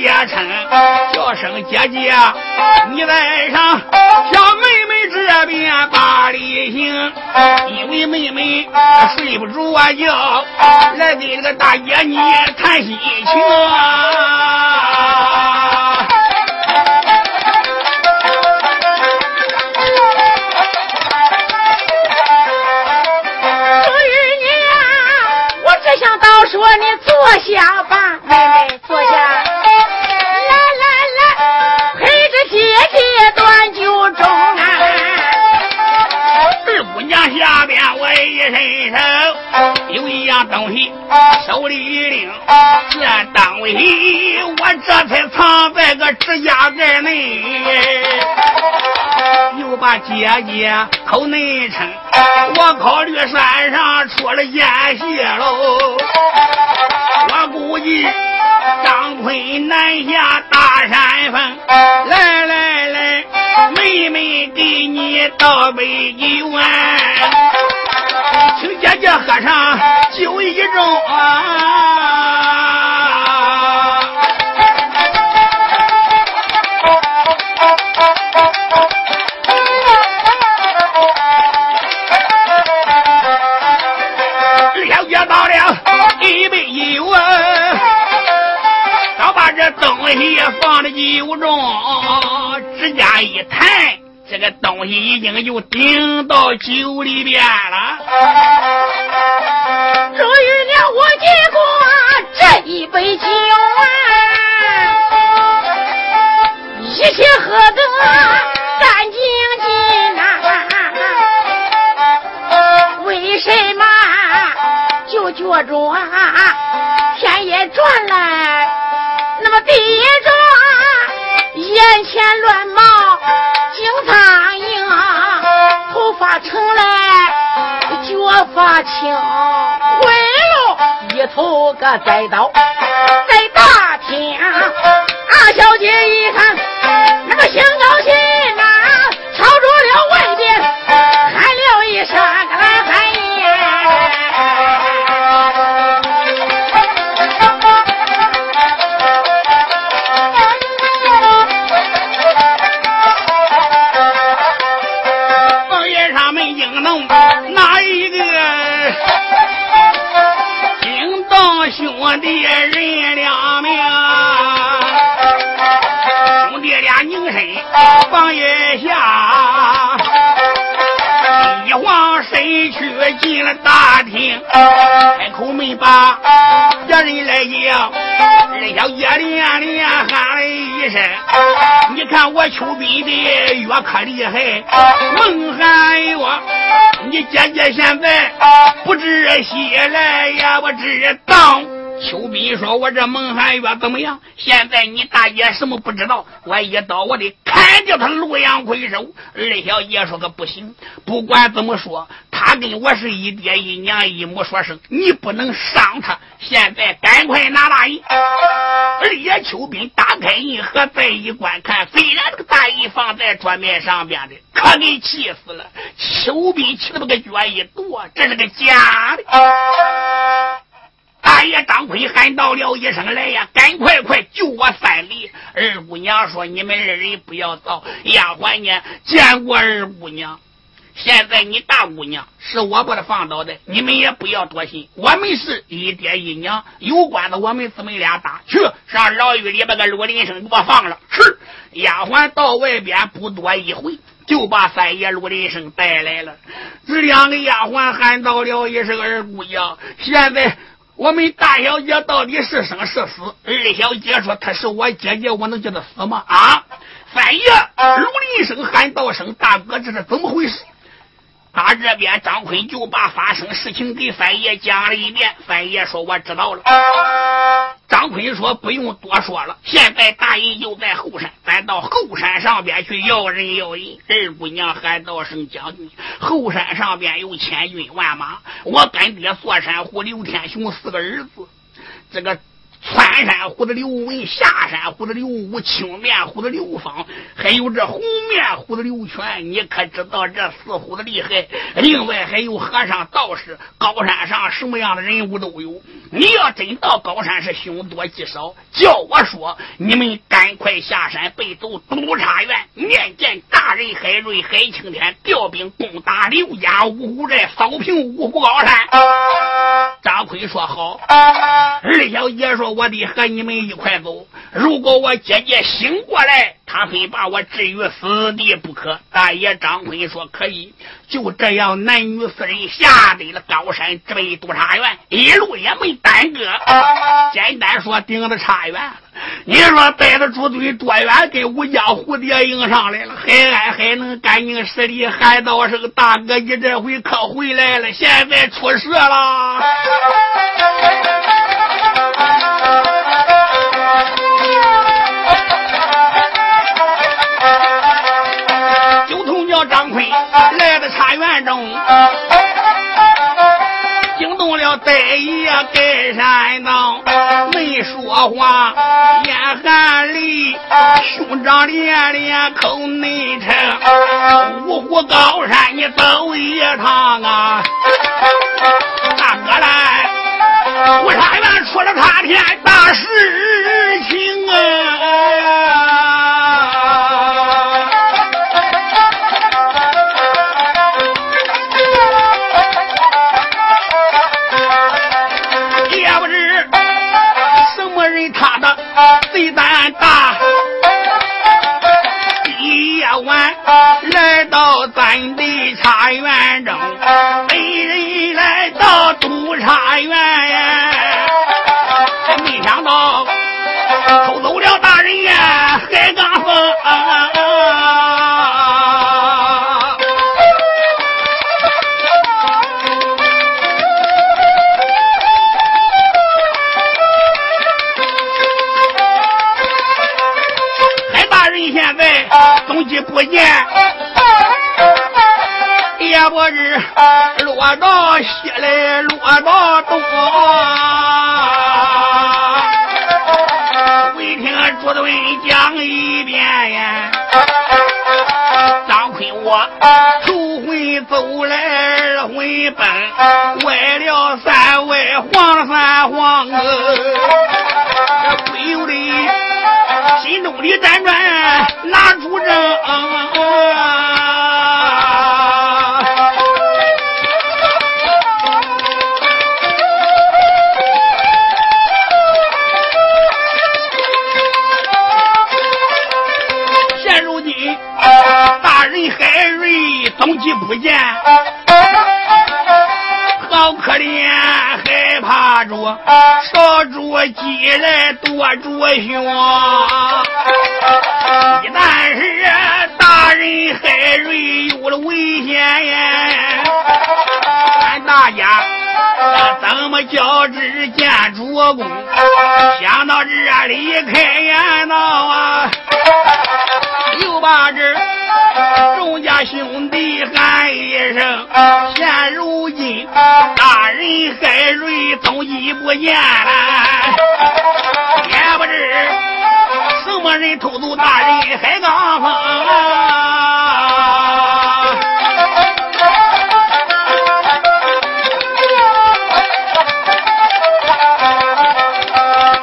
姐称，叫声姐姐，你在上，小妹妹这边把礼行，因为妹妹睡不着觉，来给这个大姐你谈心情。说你坐下吧，妹妹坐下。一伸手，有一样东西手里拎，这东西我这才藏在个指甲盖内，又把姐姐口内称，我考虑山上出了奸细喽。我估计张坤南下大山峰，来来来，妹妹给你倒杯酒啊，请姐姐喝上酒一盅啊。了解到了，一杯酒啊，倒把这东西放在酒中，指甲一抬。这个东西已经就顶到酒里边了。终于了，我接过这一杯酒啊，一切喝得干净净呐。为什么就觉着啊天也转了？那么地也转，眼前乱冒金苍蝇，头发成来脚发青，回了一头个栽倒在大厅。二小姐一看，那个行兄弟人两命，兄弟俩拧身房檐下，一晃身躯进了大厅，开口没把别人来迎，二小姐连连喊了一声：“你看我秋斌的越可厉害，猛喊哟！你姐姐现在不知喜来呀，我知道。”秋斌说：“我这蒙寒月怎么样？现在你大爷什么不知道？我一刀我得砍掉他洛阳魁首。”二小姐说：“个不行，不管怎么说，他跟我是一爹一娘一母说生，你不能伤他。现在赶快拿大衣。”二爷秋斌打开印盒，再一观看，虽然这个大衣放在桌面上边的，可给气死了。秋斌气得把个脚一跺，这是个假的。大爷张奎喊道了一声：“来呀，赶快快救我三里！”二姑娘说：“你们二人不要走。”丫鬟呢，见过二姑娘。现在你大姑娘是我把她放倒的，你们也不要多心。我们是一爹一娘，有关的我们姊妹俩打去上牢狱里把个罗林生给我放了。是丫鬟到外边不多一会，就把三爷罗林生带来了。这两个丫鬟喊到了一声：“二姑娘，现在。”我们大小姐到底是生是死？二小姐说：“她是我姐姐，我能叫她死吗？”啊！三爷龙一声喊道声：“大哥，这是怎么回事？”他这边张坤就把发生事情给三爷讲了一遍。三爷说：“我知道了。”张坤说：“不用多说了，现在大人就在后山，咱到后山上边去要人要人。”二姑娘喊道声：“将军，后山上边有千军万马，我干爹坐山虎刘天雄四个儿子，这个穿山虎的刘文，下山虎的刘武，青面虎的刘芳，还有这红面虎的刘全，你可知道这四虎的厉害？另外还有和尚道士，高山上什么样的人物都有。你要真到高山是凶多吉少，叫我说，你们赶快下山背走督察院，面见大人海瑞、海青天，调兵攻打刘家五虎寨，扫平五虎高山。张奎说好。二小姐说。我得和你们一块走。如果我姐姐醒过来，她非把我置于死地不可。大爷张坤说可以。就这样，男女四人下得了高山，直奔督察院，一路也没耽搁。简单说，顶着差远了。你说带着猪队多远，跟吴江蝴蝶迎上来了。海安还能干净十里喊道声大哥，你这回可回来了。现在出事了。白夜盖山道，没说话，眼含泪，兄长连连口内沉，五虎高山你走一趟啊，大哥来。五茶院出了塌天大事不见，也不知落到西来，落到东。朱敦讲一遍呀，张坤我头回走来二回奔，歪了三歪晃了三晃，不由得心中的辗转拿出证。少着鸡来多着熊。一旦是大人海瑞有了危险呀，俺大家怎么交织见主公？想到这离开言道啊，又把这。众家兄弟喊一声，现如今大人海瑞踪迹不见了，也不知什么人偷走大人海刚峰。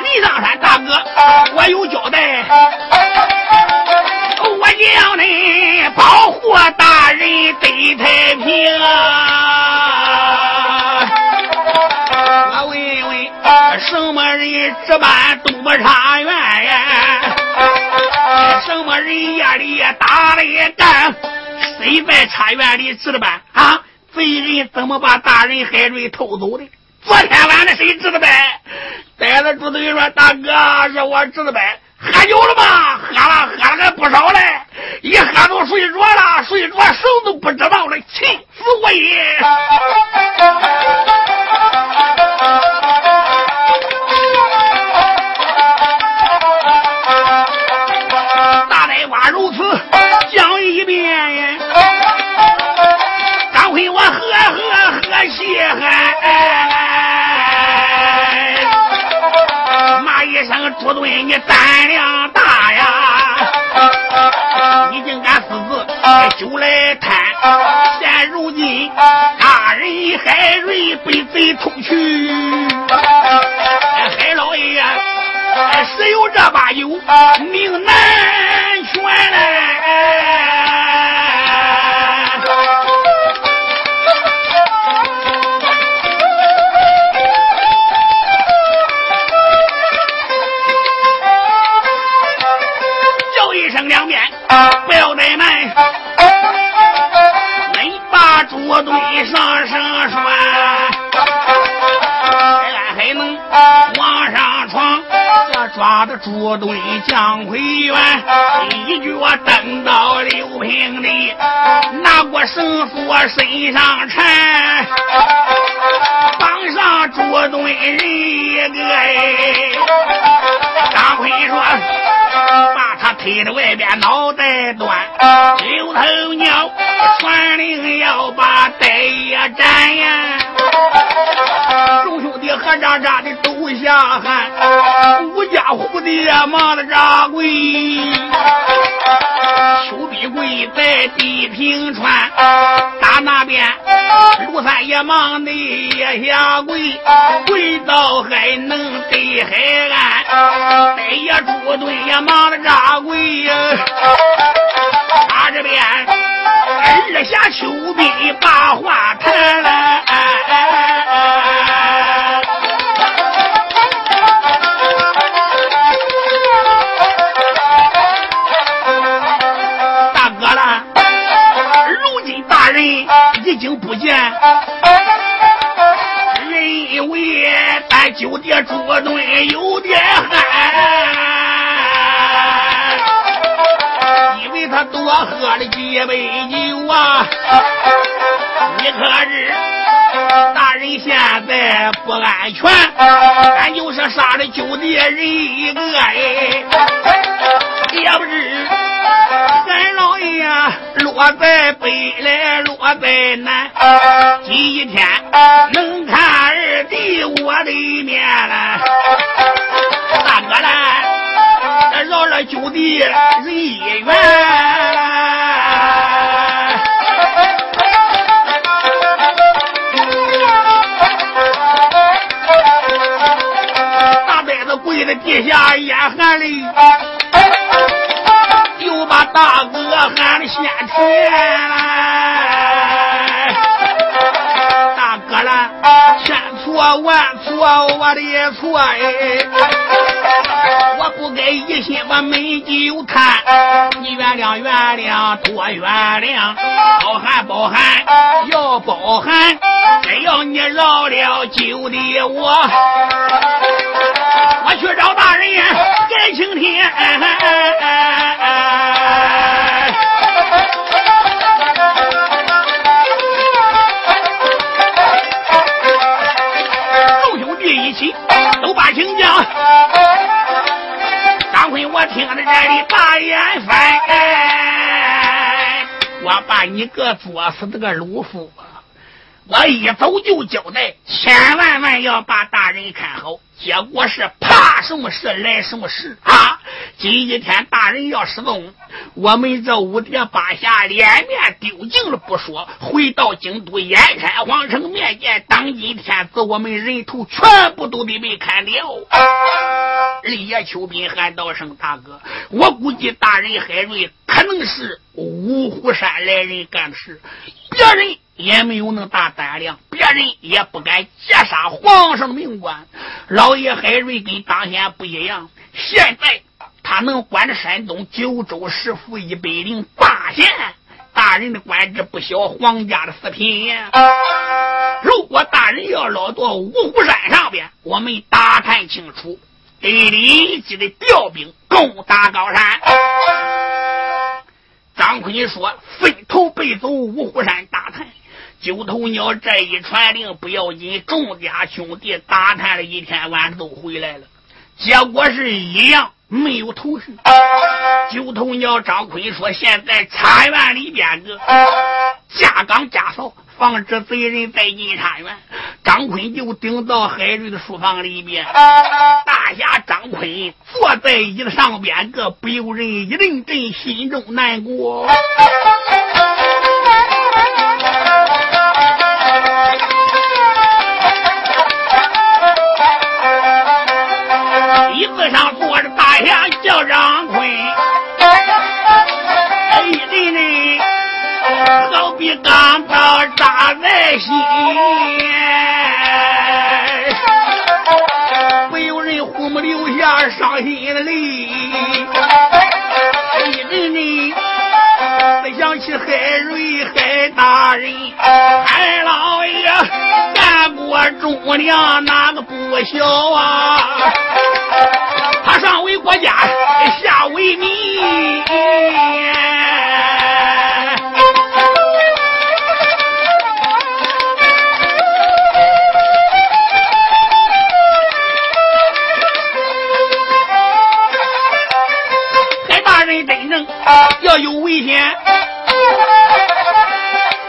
李上山大哥，我有交代。我叫你保护大人得太平么人值班督察院呀？什么人夜里打了一干？谁在茶园里值班啊？贼人怎么把大人海瑞偷走的？昨天晚上谁值的班？呆子猪队说：“大哥，是我值的班。”喝酒了吗？喝了，喝了还不少嘞！一喝都睡着了，睡着什么都不知道了，气死我也！朱敦你胆量大呀！你竟敢私自酒来贪！现如今大人海瑞被贼偷去，海老爷呀谁有这把酒，命难全嘞！不要怠慢，恁把桌堆上上栓，俺还能往上闯。这抓的桌堆江回元，一脚蹬到六平地，拿过绳索身上缠，绑上桌堆人一个。张奎说。他推着外边脑袋断，九头鸟传令要把戴爷斩呀！众兄弟合扎扎的都下汗，五家虎的忙的扎跪，丘比跪在地平川，打那边卢三爷忙的也下跪，跪到海能对海岸，戴爷朱队也忙的扎跪呀，他这边二下丘比把话谈了。你可是大人现在不安全，俺就是杀了九弟人一个哎，也不知俺老爷。落在北来，落在南，今天能看二弟我的面了。大哥来，饶了九弟人一员。地下，眼含泪。又把大哥喊的先天大哥啦，千错万错，我的错哎，我不该一心把美酒贪，你原谅原谅多原谅，包涵包涵要包涵，只要你饶了酒的我，我去找大人改青天。都把请讲，张坤，我听着这里大眼翻，我把你个作死的个鲁夫，我一走就交代，千万万要把大人看好。结果是怕什么事来什么事啊！今一天大人要失踪，我们这五爹八下脸面丢尽了不说，回到京都燕山皇城面见当今天子，我们人头全部都得被砍掉。二爷邱斌喊道声大哥，我估计大人海瑞可能是五虎山来人干的事，别人。也没有那大胆量，别人也不敢劫杀皇上的命官。老爷海瑞跟当年不一样，现在他能管着山东九州十府一百零八县，大人的官职不小，皇家的四品。如果大人要落到五虎山上边，我们打探清楚，得立即的调兵攻打高山。张坤说：“分头背走五虎山打探。”九头鸟这一传令不要紧，众家兄弟打探了一天晚上都回来了，结果是一样没有头绪。九头鸟张坤说：“现在茶园里边个架岗架哨，防止贼人再进茶园。张坤就顶到海瑞的书房里边，大侠张坤坐在椅子上边，个不由人一阵阵心中难过。叫张坤，一阵阵好比钢刀扎在心，不由人呼木流下伤心的泪，一阵阵再想起海瑞海大人，海老爷干过忠良，哪个不孝啊？上为国家，下为民。海大人真正要有危险，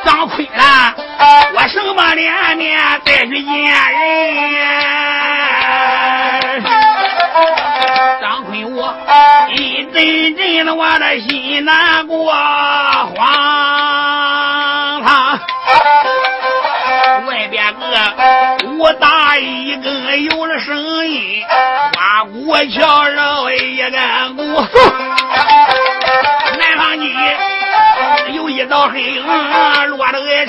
张坤啦，我什么脸面再去见人？我一阵阵的我的心难过，慌他外边个武大一个有了声音，花鼓敲绕一个鼓，南方你有一道黑影落了个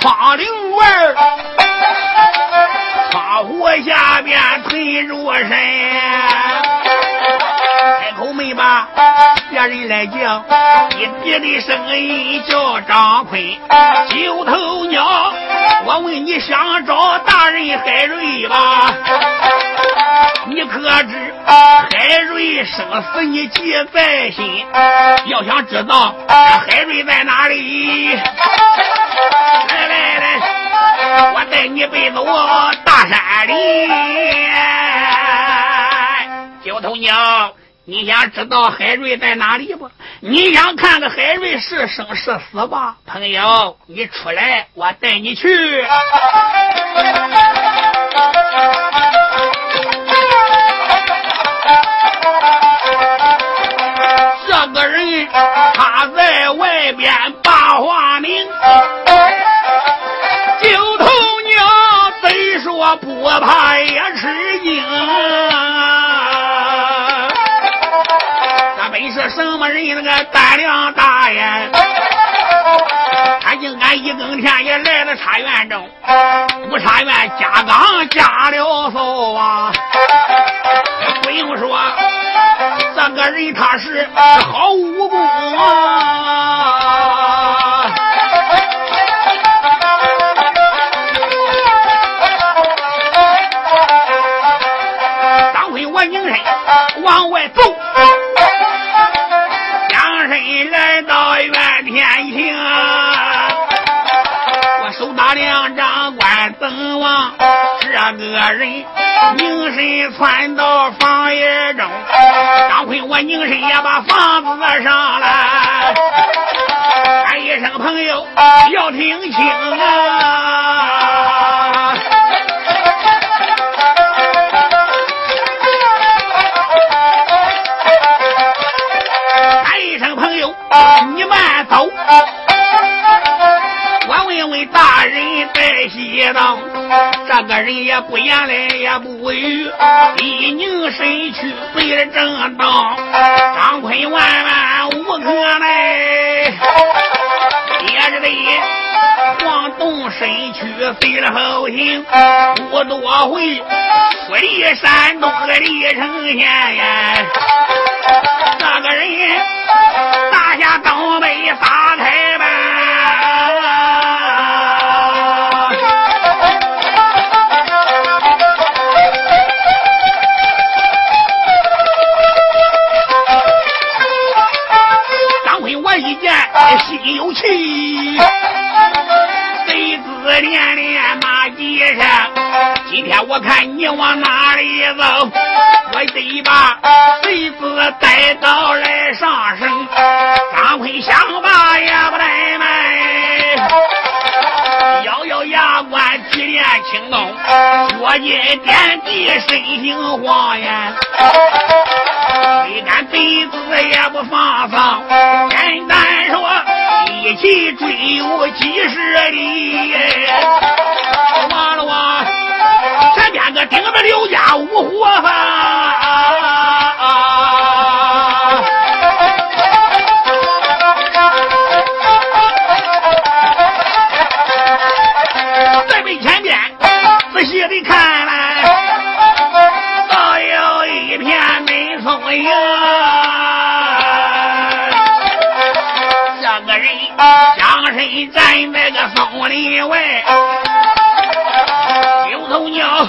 窗棂外，窗户下边推着身，别人来叫，一别的声音叫张坤，九头鸟，我问你想找大人海瑞吧？你可知海瑞生死你记在心？要想知道海瑞在哪里，来来来，我带你背走大山里。九头鸟，你想知道海瑞在哪里不？你想看看海瑞是生是死吧？朋友，你出来，我带你去。这个人他在外边把话明，什么人？那个胆量大呀！他竟敢一更天也来了茶园中，不茶园加岗加了手啊！不用说，这个人他是好武功啊！当回我拧身往外走，这个人凝神窜到房檐中，张坤我凝神也把房子上了，喊一声朋友要听清啊！喊一声朋友，你慢走。人在西当，这个人也不言来也不语，一拧身躯对了正当，张坤万万无可奈，也是得晃动身躯随了后行，不多会水山东的李成贤呀，这个人大下东北撒开心有气，贼自连连我看你往哪里走，我得把贼子带到来上升。张坤想把也不怠慢，咬咬牙关提炼青龙，脚尖点地身形晃呀，谁敢贼子也不放放，简单说一起追我几十里。完了哇！这边个顶着刘家五虎再站在个松林外。头鸟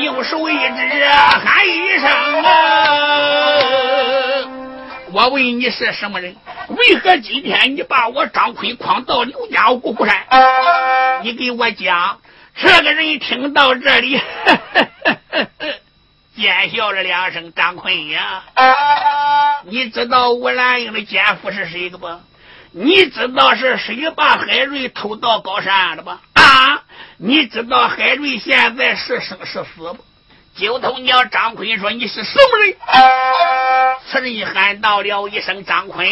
右手一指，喊一声啊！我问你是什么人？为何今天你把我张坤诓到刘家五虎山？你给我讲。这个人听到这里，奸笑了两声。张坤呀，你知道吴兰英的奸夫是谁的不？你知道是谁把海瑞偷到高山的吧？啊！你知道海瑞现在是生是死不？九头鸟张坤说：“你是什么人？”此人喊到了一声：“张坤，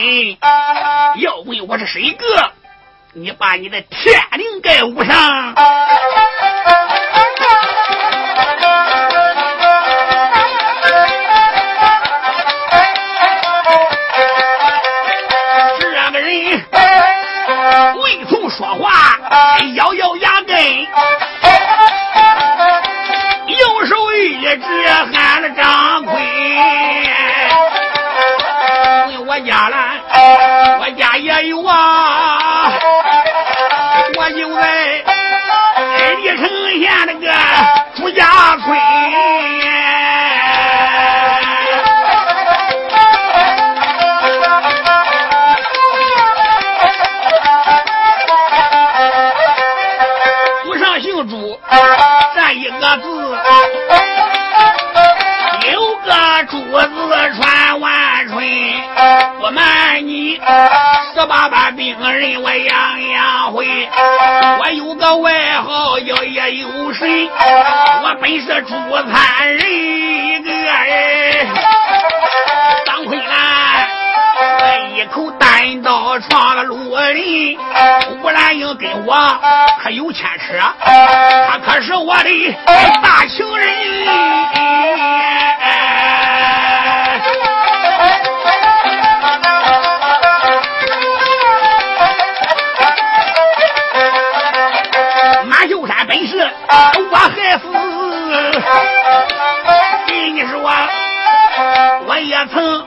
要问我是谁个？你把你的天灵盖捂上。”哎。十八般兵刃我样样会。我有个外号叫叶有神，我本是朱参人一个人。张奎兰，我一口单刀闯了绿林，吴兰英跟我可有牵扯，他可是我的大情人。我害死，跟你说，我也曾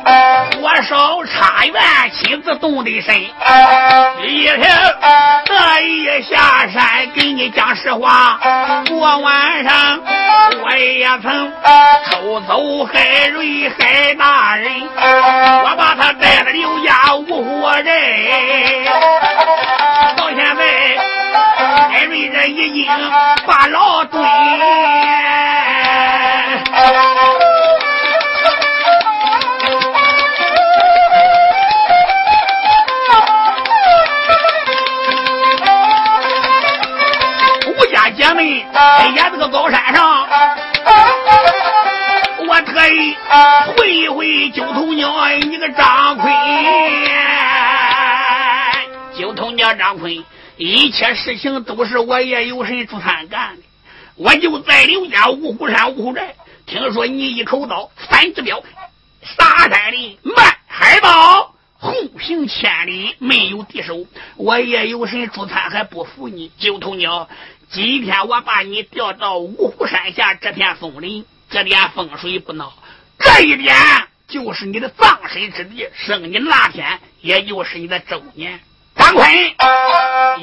火烧茶园，亲自动的身。一天特意下山给你讲实话，昨晚上我也曾偷走海瑞海大人，我把他带了刘家五虎人，到现在。海瑞这已经把牢蹲，吴家姐妹也这个高山上，我特意会一会九头鸟，你个张坤，九头鸟张坤。一切事情都是我叶有神朱三干的，我就在刘家五虎山五虎寨，听说你一口刀三只镖，杀山林满海豹，横行千里没有敌手。我叶有神朱三还不服你九头鸟，今天我把你调到五虎山下这片松林，这点风水不孬，这一点就是你的葬身之地，生你那天也就是你的周年。张坤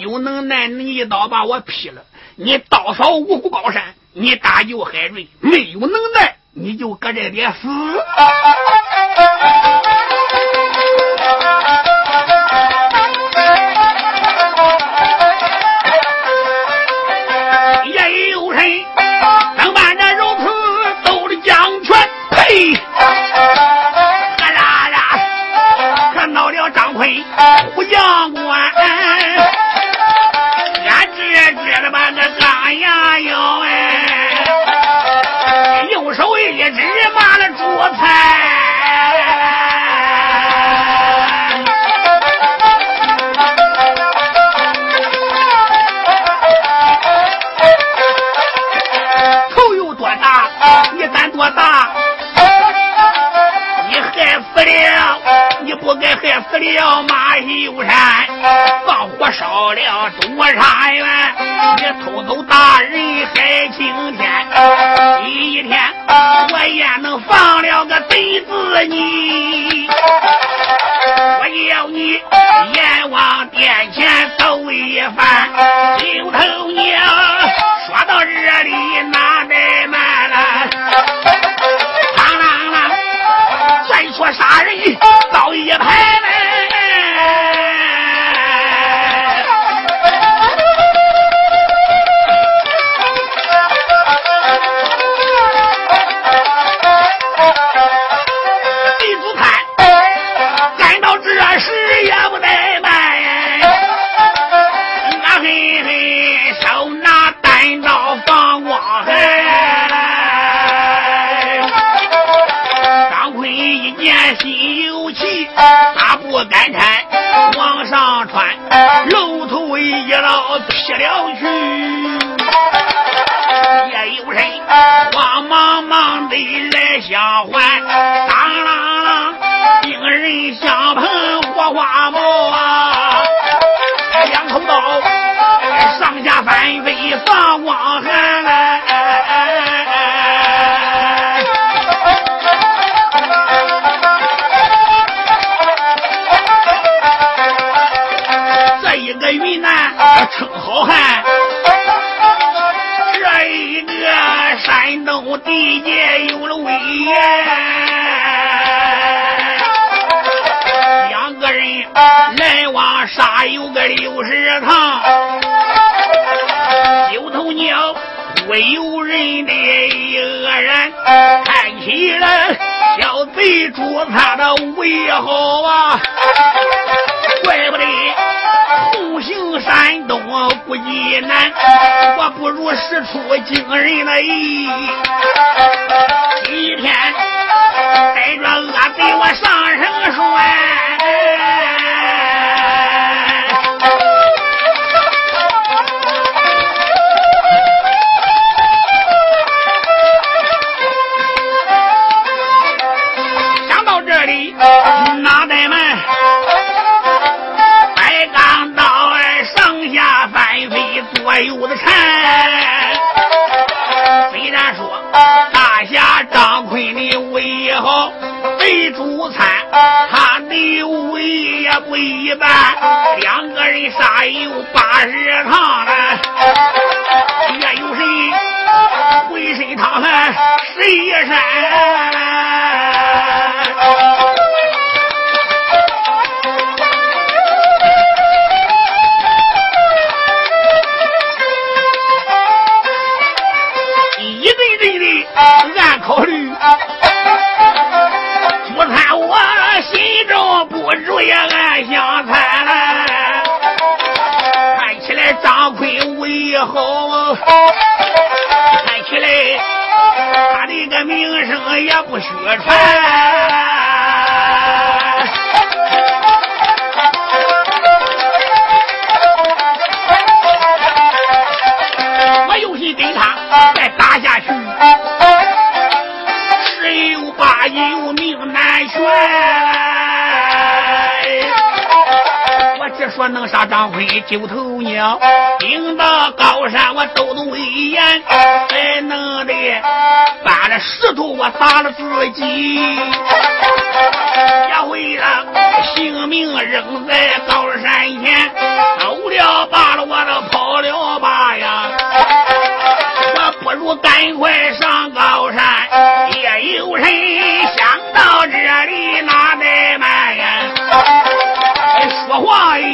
有能耐你一刀把我劈了你倒扫五谷高山你打游海瑞没有能耐你就搁这里死。夜里有人能把这肉吃走的将全嘿 可到了张坤虎将一直骂了主菜。头有多大，你胆多大，你害死了，你不该害死了马秀山。放火烧了东沙园，你偷走大人害青天。第一天我也能放了个贼子你，我要你阎王殿前走一番。刘头娘说到这里哪怠慢了？嘡啷啷，再说杀人。一排称好汉，这一个山东地界有了威严。两个人来往杀有个六十趟，九头鸟会有人的恶人，看起来小贼捉他的为好啊，怪不得。行山东不济南，我不如使出惊人的意。一天带着阿贼我上绳栓，为主餐，他的为也不一般。两个人杀有八十趟了，也有谁浑身淌汗，谁也山。考虑，我也暗相猜。看起来张奎武艺好，看起来他的个名声也不虚传。说能杀张飞九头鸟，顶到高山我斗斗威严，还能的搬了石头我砸了自己，也会让性命扔在高山前，走了罢了，我都跑了罢呀，我不如赶快上高山，也有人。话一刀往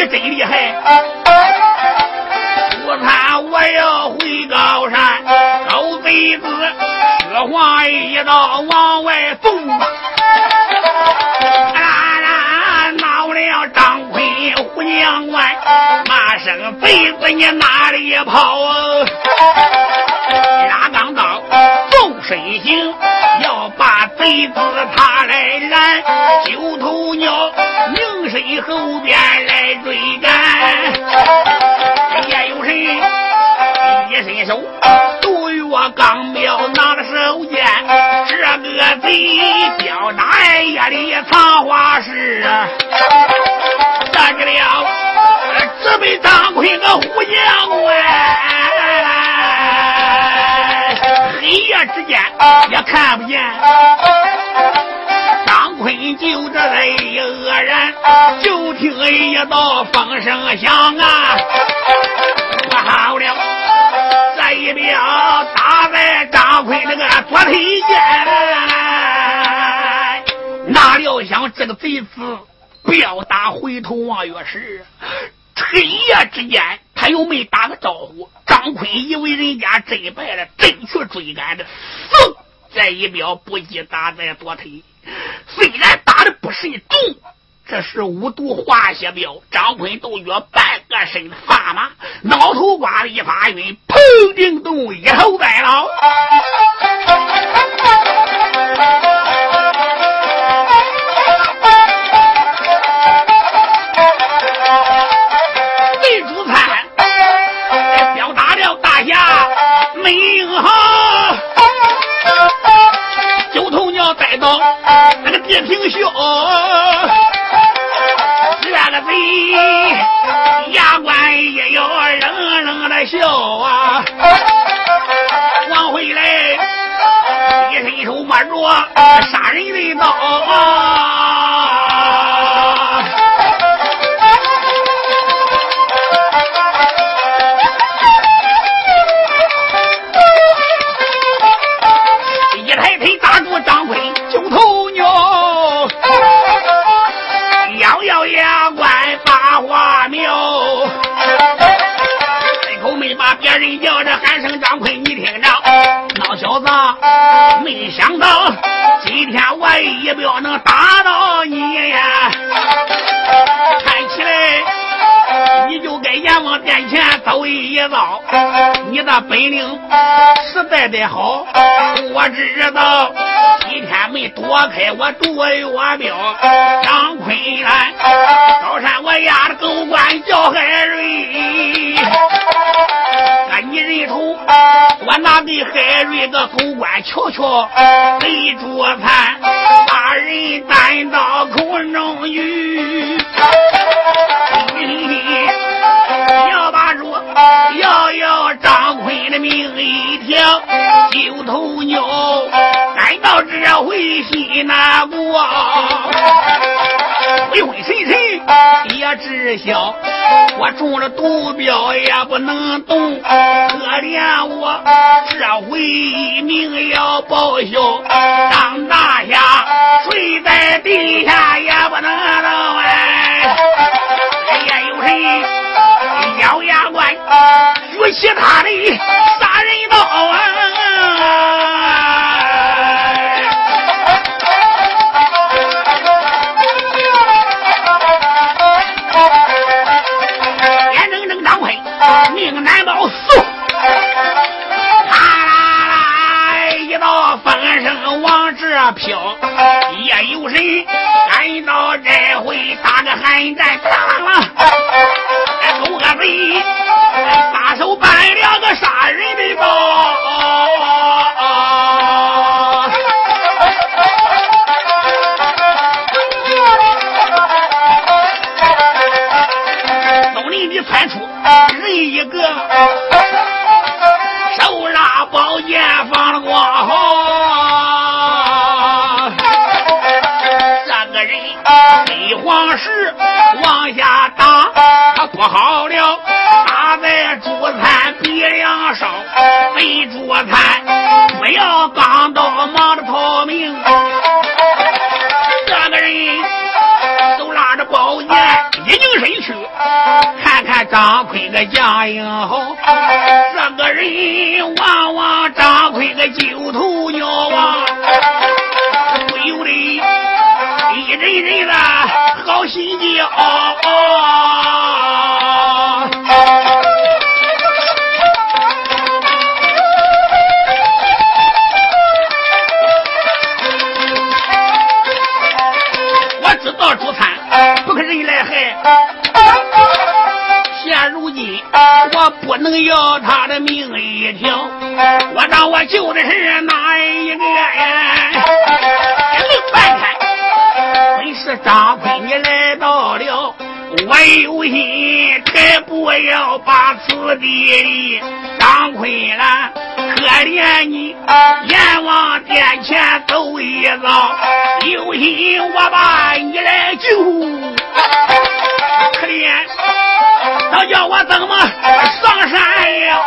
你真厉害！我看我要回高山，老贼子雪黄一道往外送，啊啦闹了张坤虎娘外，骂声贼子你哪里跑啊？拉钢刀，走身形，要把贼子他来拦，九头鸟。拧身后边来追赶，也有谁一伸手，杜月钢镖拿着手剑，这个贼表达夜里藏花事啊，得着了，只被张奎个虎将官，黑夜之间也看不见。就这泪愕然，就听一道风声响啊，好了，这一镖打在张坤那个左腿间，哪料想这个贼子镖打回头望月时，黑夜之间他又没打个招呼，张坤以为人家真败了，真去追赶的，嗖，这一镖不计打在左腿。虽然打的不是一中，这是五毒化血镖，张坤都约半个身发麻，脑头瓜一发晕，砰叮咚一头栽了。那个地平笑，这个贼牙关一咬冷冷的笑啊！往回来，一伸手摸着杀人的刀啊没想到今天我一镖能打到你呀！面前走一遭，你的本领实在的好，我知道今天没躲开我毒月镖，张坤兰，高山我压的狗官叫海瑞，俺你人头，我拿给海瑞个狗官瞧瞧，贼捉残，把人担到空中去。要，要张坤的命一条，九头鸟赶到这回心难过，鬼鬼神神也知晓，我中了毒镖也不能动，可怜我这回一命要报销，张大侠睡在地下也不能动哎。也有谁关举起他的杀人刀啊！眼睁睁张坤命难保，嗖！啪啦啦，一道风声往这飘，也有人赶到这回打个寒战，当啷啷，狗个贼撒手办了个杀人的刀。东林的窜出人一个，手拉宝剑放了光好。这个人飞黄石往下打，他多好了，打在朱灿鼻梁上，被朱灿不要钢刀忙着逃命。这个人手拉着宝剑一拧身去，看看张奎个将英好，这个人望望张奎个九头鸟啊，不由得一阵阵的好心焦。现如今我不能要他的命一条，我当我救的是哪一个呀？愣半天，本是张奎，你来到了，我有心，才不要把此地张坤了。可怜你，阎王殿前走一遭，有心我把你来救，可怜，他叫我怎么上山呀？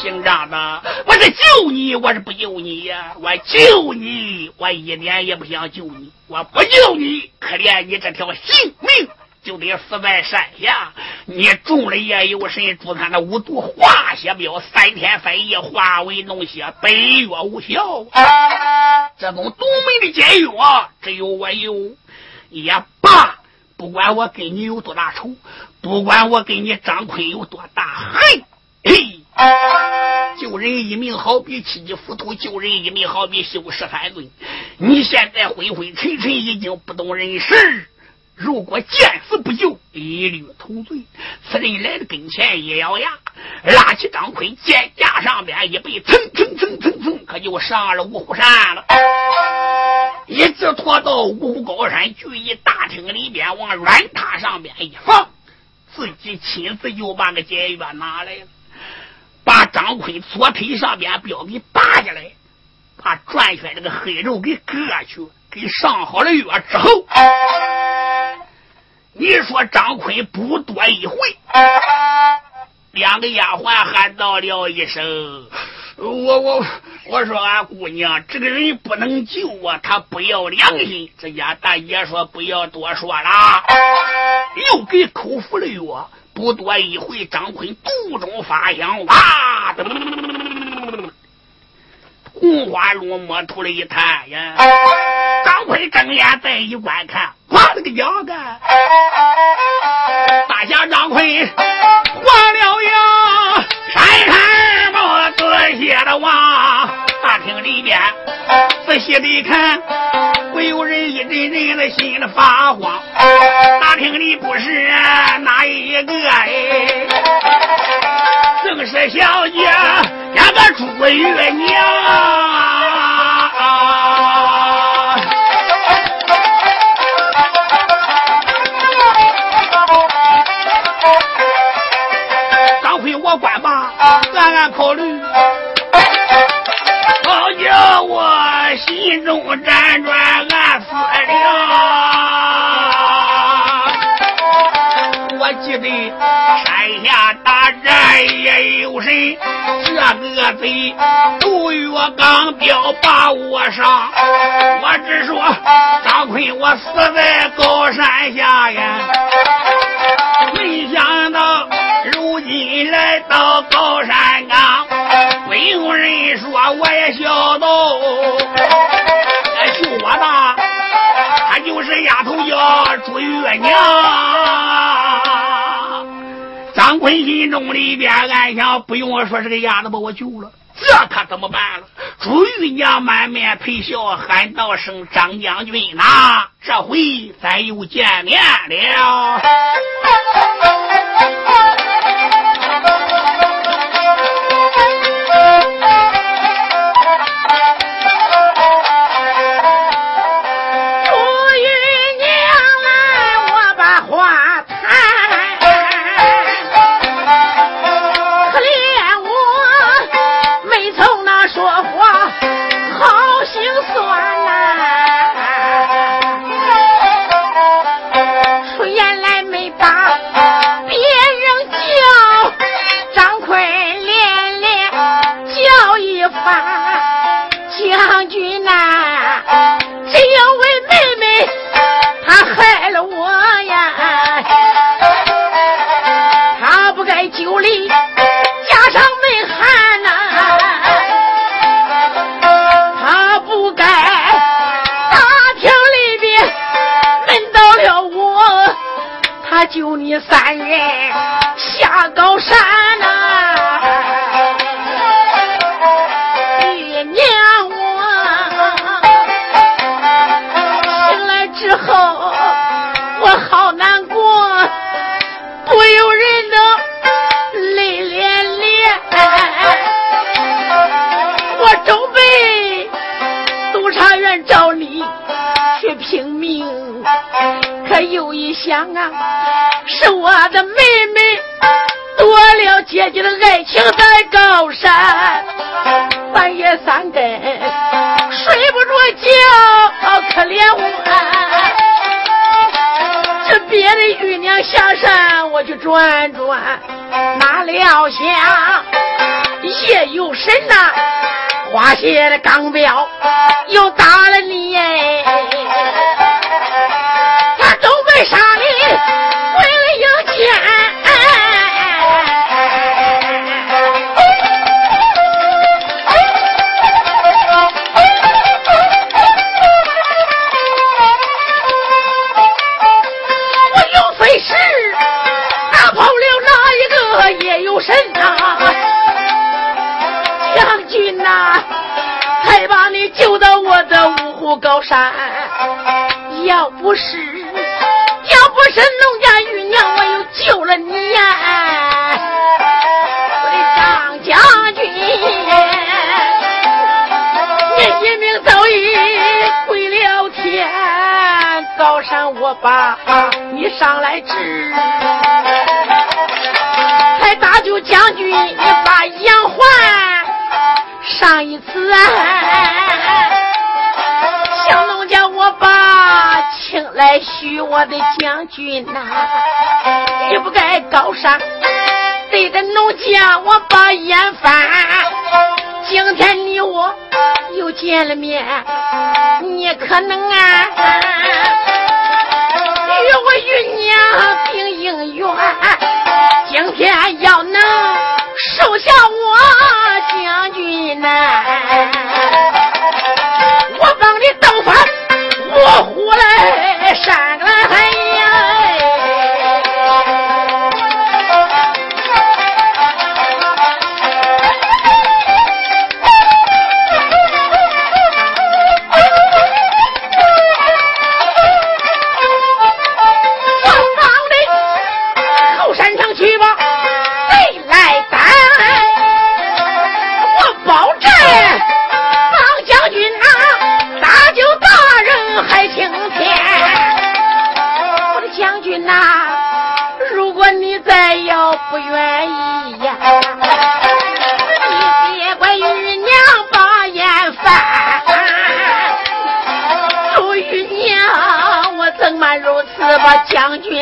姓张的，我是救你，我是不救你呀？我救你，我一点也不想救你，我不救你，可怜你这条性命。就得死在山下，你中了也有神助他的五毒化血镖，三天三夜化为脓血，百药无效。这种独门的解药，只有我有。也罢，不管我跟你有多大仇，不管我跟你张坤有多大恨，嘿，救人一命好比七级浮屠，救人一命好比修十三尊。你现在昏昏沉沉，已经不懂人事。如果见死不救，一律同罪。此人来到跟前，一咬牙，拉起张坤肩架上边一背，蹭蹭蹭蹭蹭，可就上了五虎山了。一直拖到五虎高山聚义大厅里边，往软榻上边一放，自己亲自就把个解药拿来了，把张坤左腿上边镖给拔下来，把转圈这个黑肉给割去，给上好了药之后。你说张坤不多一回，两个丫鬟喊到了一声：“我我我说俺姑娘，这个人不能救啊，他不要良心。”这家大爷说：“不要多说了。”又给口服了药，不多一会，张坤肚中发响，哇！红花如墨吐了一滩呀！张坤睁眼再一观看，我了个娘个！大侠张坤换了呀，山山帽子写的望！大厅里边仔细的看，不有人一阵阵的心里发慌。大厅里不是哪一个哎？正是小姐，那个朱月娘。暗暗考虑，好叫我心中辗转暗思量。我记得山下大战也有谁，这个贼杜月刚标把我伤。我只说张坤，我死在高山下呀，没想你来到高山岗，没有人说我也晓得，救我的他就是丫头叫朱月娘。张坤心中里边暗想：不用我说，这个丫头把我救了，这可怎么办了？朱玉娘满面陪笑，喊道声：“张将军呐，这回咱又见面了。”想啊，是我的妹妹多了姐姐的爱情在高山，半夜三更睡不着觉，可怜我。这别的玉娘下山我去转转，哪料想夜有神呐，花谢的钢镖又打了你哎，他都没上高山。要不是，要不是农家玉娘，我又救了你呀！我的张将军，你性命早已归了天。高山我把你上来治。大舅将军，你把杨环上一次啊，来许我的将军呐，你不该高尚，对着农家我把眼翻。今天你我又见了面，你可能啊与我与娘并姻缘。今天要能收下我将军呐，我帮你登翻卧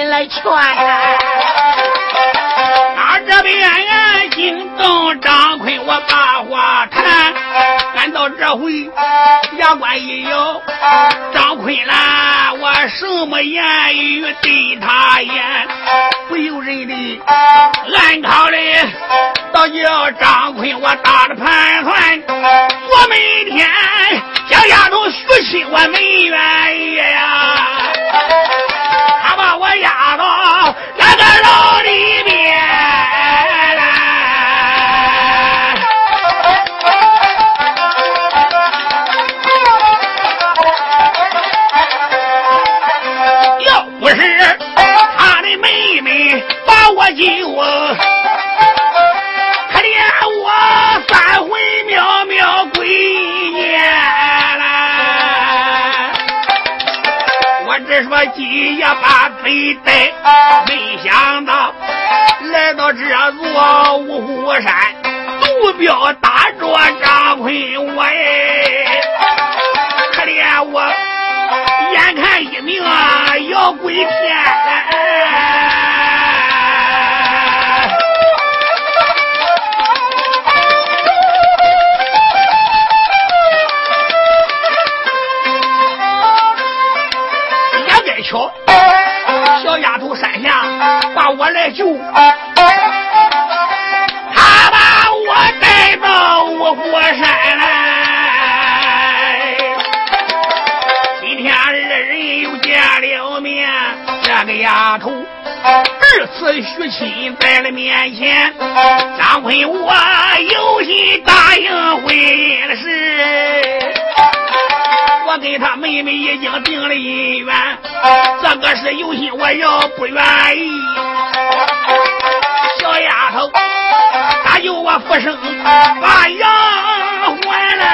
来劝，他这边呀惊动张坤，我把话谈。俺到这回牙关一咬，张坤啦，我什么言语对他言？不由人的暗考的，倒叫张坤我打了盘算，我每天叫丫头娶亲我没愿意呀。我压到，那个牢里面来要不是他的妹妹把我救，说今夜把。没带，没想到来到这座五虎山，杜彪打着张坤我哎，可怜我眼看一命啊要归天瞧，小丫头山下把。我来救，他把我带到五火山来。今天二人又见了面，这个丫头二次许亲在了面前，张坤我有心答应婚事，跟他妹妹已经定了姻缘，这个是有心我要不愿意。小丫头，她救我父生把羊还来。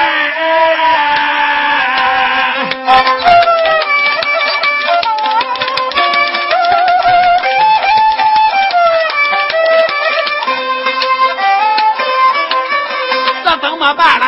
这怎么办？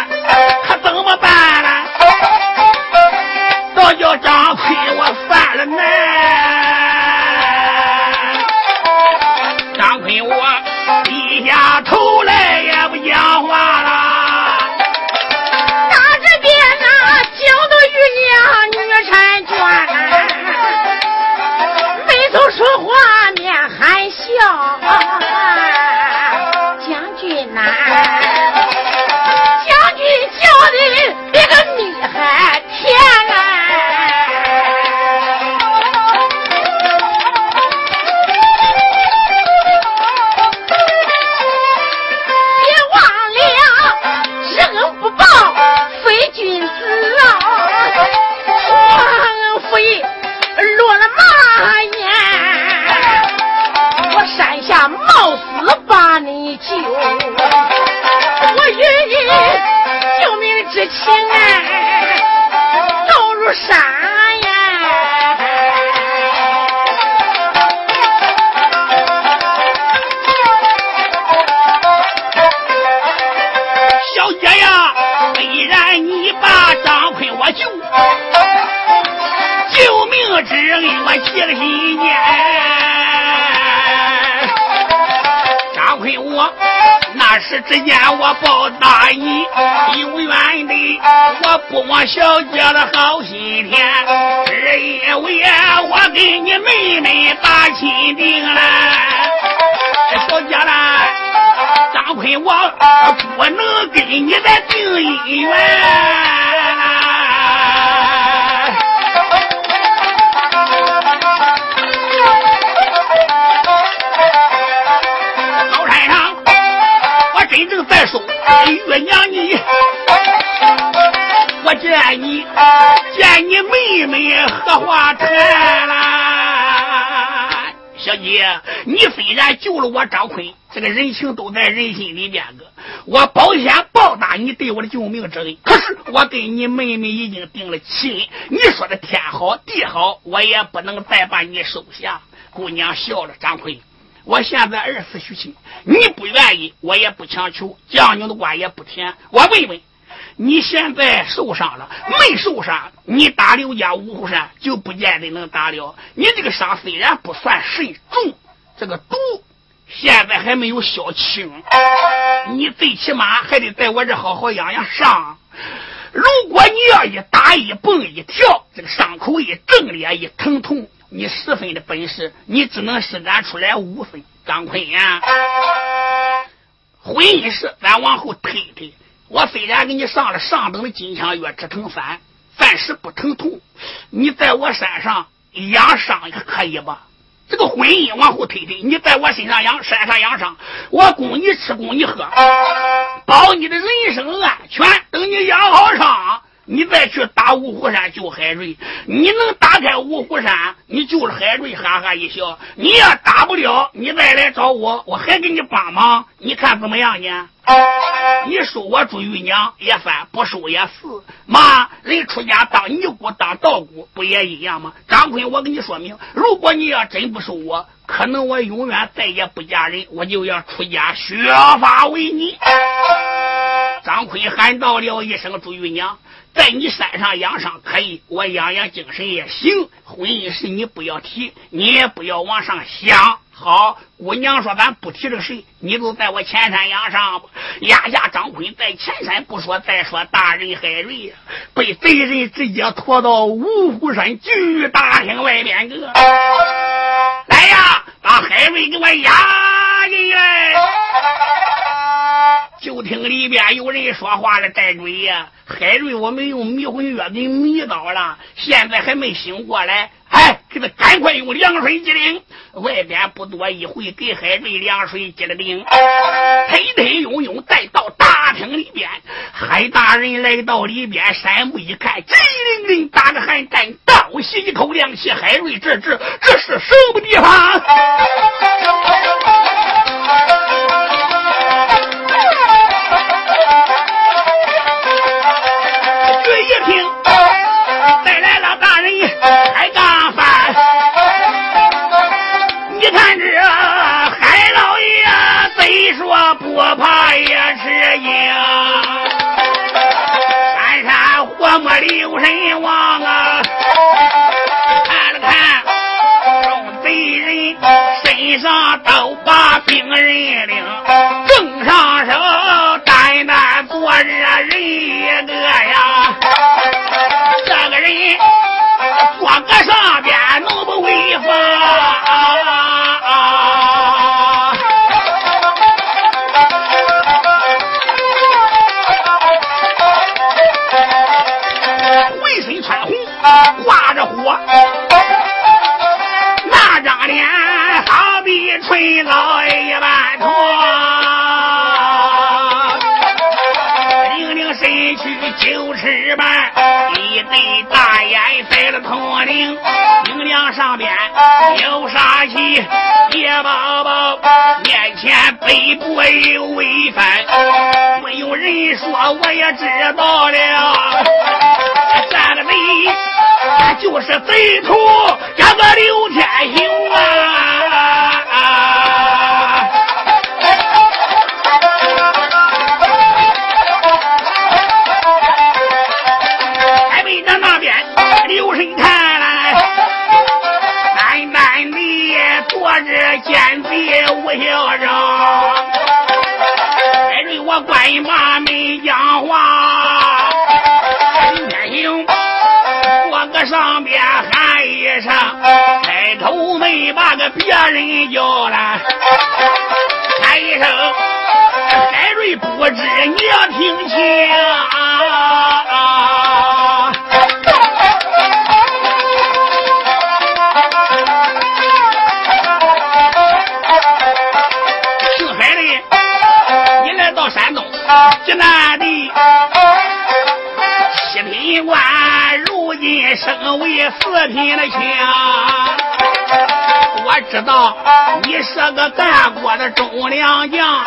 情都在人心里边个，我保险报答你对我的救命之恩。可是我跟你妹妹已经定了亲，你说的天好地好，我也不能再把你收下。姑娘笑了，张奎，我现在二次许亲，你不愿意，我也不强求，将军的瓜也不甜。我问问，你现在受伤了没受伤？你打刘家五虎山就不见得能打了。你这个伤虽然不算甚重，这个毒。现在还没有消清，你最起码还得在我这好好养养伤。如果你要一打一蹦一跳，这个伤口一挣裂一疼痛，你十分的本事，你只能施展出来五分。张坤呀，婚姻事咱往后推推。我虽然给你上了上等的金枪药止疼散，暂时不疼痛，你在我身上养伤可以吧？这个婚姻往后推推，你在我身上养，山上养伤，我供你吃，供你喝，保你的人生安全。等你养好伤，你再去打五虎山救海瑞。你能打开五虎山，你救了海瑞，哈哈一笑。你要打不了，你再来找我，我还给你帮忙。你看怎么样呢？你收我朱玉娘也算，不收也是。妈，人出家当尼姑当道姑，不也一样吗？张坤，我跟你说明，如果你要真不收我，可能我永远再也不嫁人，我就要出家削发为尼。张坤喊到了一声：“朱玉娘，在你山上养伤可以，我养养精神也行。婚姻事你不要提，你也不要往上想。”好，姑娘说咱不提这个事，你就在我前山养伤吧。压下张坤在前山不说，再说大人海瑞被贼人直接拖到五虎山巨大厅外边个。来呀，把海瑞给我押厅里边有人说话了：“寨主呀，海瑞我们用迷魂药给迷倒了，现在还没醒过来。哎，给他赶快用凉水激灵。外边不多一会，给海瑞凉水激了灵，推推拥拥带到大厅里边。海大人来到里边，山木一看，机灵灵打着寒战，倒吸一口凉气。海瑞这这这是什么地方？”没留神望啊，看了看众贼人身上都把兵刃领，正上手单单昨日人一个呀，这个人坐个上边能不违法？上边有杀气，叶宝宝面前背部有违反，没有人说我也知道了。这个贼就是贼徒，叫个刘天雄啊！坐着奸贼吴小生，还对我关马没讲话。天行吧，我搁上边喊一声，开头没把个别人叫了，喊一声，海瑞不知你要听清。济南的七品官，如。今升为四品的卿，我知道你是个干过的忠良将，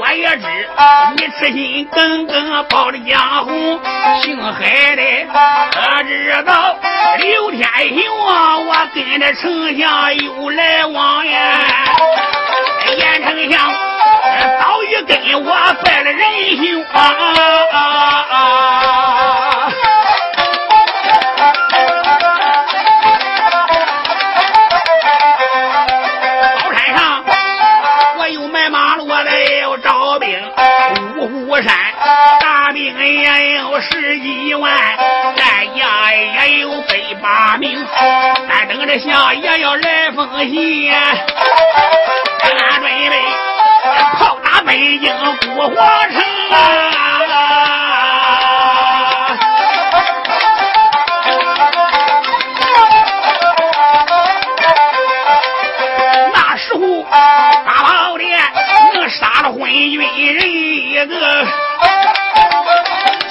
我也知你痴心耿耿报的江湖。姓海的可知道刘天雄啊，我跟着丞相有来往呀。严丞相早已跟我拜了仁兄啊。山大兵也有十几万，战将也有百八名，咱等着下也要来封信，京古皇城啊！那时候大宝殿能杀了昏君人。一个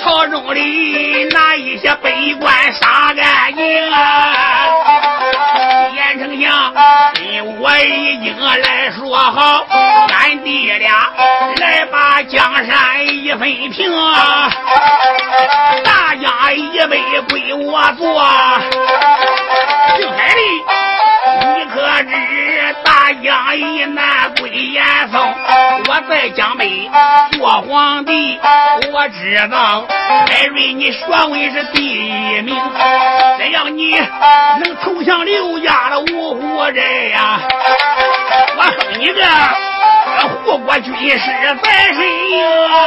朝中里拿一些北官杀干净啊，严丞相跟我已经来说好，俩来把江山一分平，大家一杯归我做。姓海的，你可知大江一难归严嵩？我在江北做皇帝，我知道海瑞你学问是第一名。只要你能投降刘家的五虎人呀，我封你个护国军师在身啊！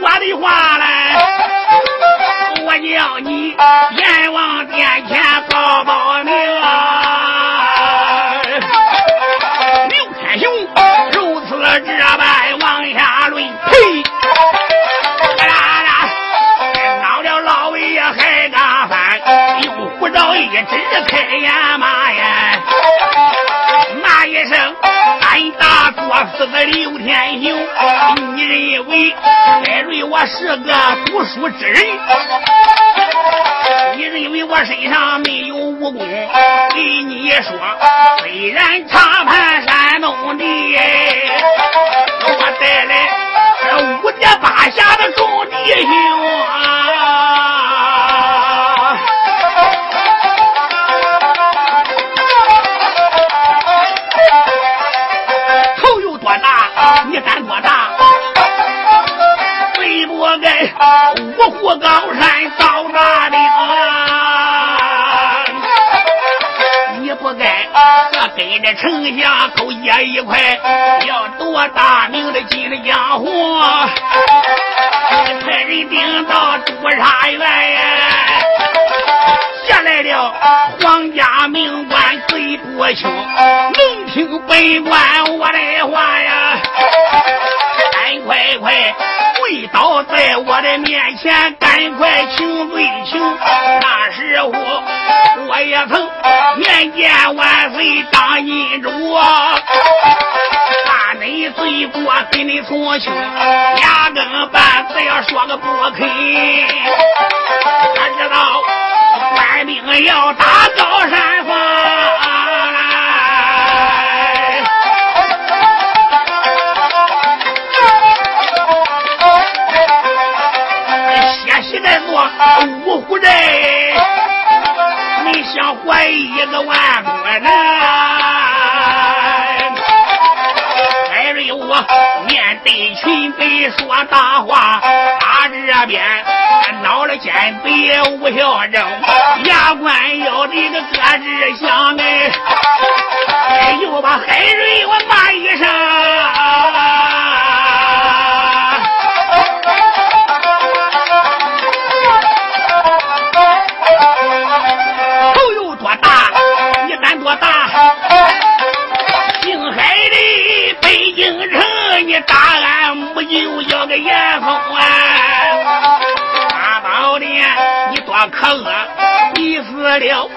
我的话嘞，我叫你阎王殿前告报一指开眼骂呀，骂一声。大作死的刘天雄，你认为海瑞我是个读书之人？你认为我身上没有武功？给你说，虽然长盘山东的，跟着丞相勾结一块，要夺大名的金江湖，派人顶到朱砂院呀，下来了皇家命官贼不轻，能听本官我的话呀，赶快快跪倒在我的面前，赶快请罪请，那时候我也曾面见万岁当阴主，怕你罪过给你从轻，两根半子要说个不肯，他知道官兵要打高山峰。五虎阵。想怀疑一个万国人，海瑞我面对群辈说大话，他这边恼了肩背无效正，牙关咬的个咯吱响哎，又把海瑞我骂一声。就叫个严嵩啊，八宝殿你多可恶，逼死了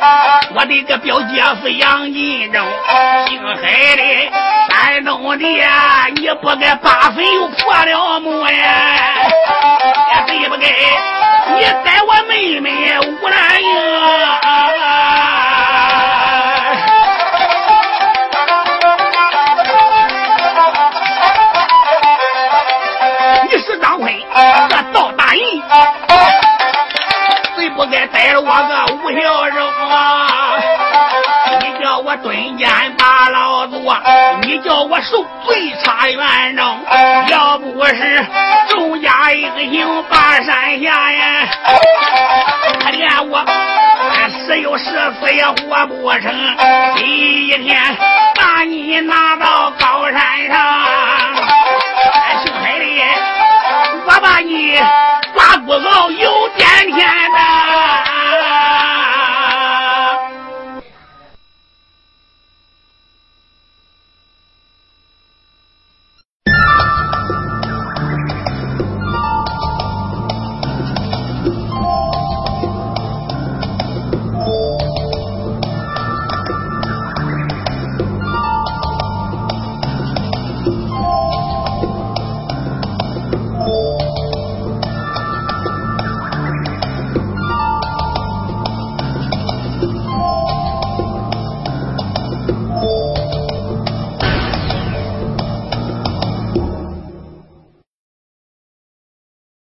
我的个表姐夫杨金正，姓海的山东的，你不该八分又破了墓呀，对不对？你带我妹妹吴兰英。不该逮了我个吴孝荣啊你叫我蹲监把牢坐你叫我受罪插冤中要不是众家一个营把山下呀他连我十有十死也活不成第一天把你拿到高山上姓海的我把你刮骨头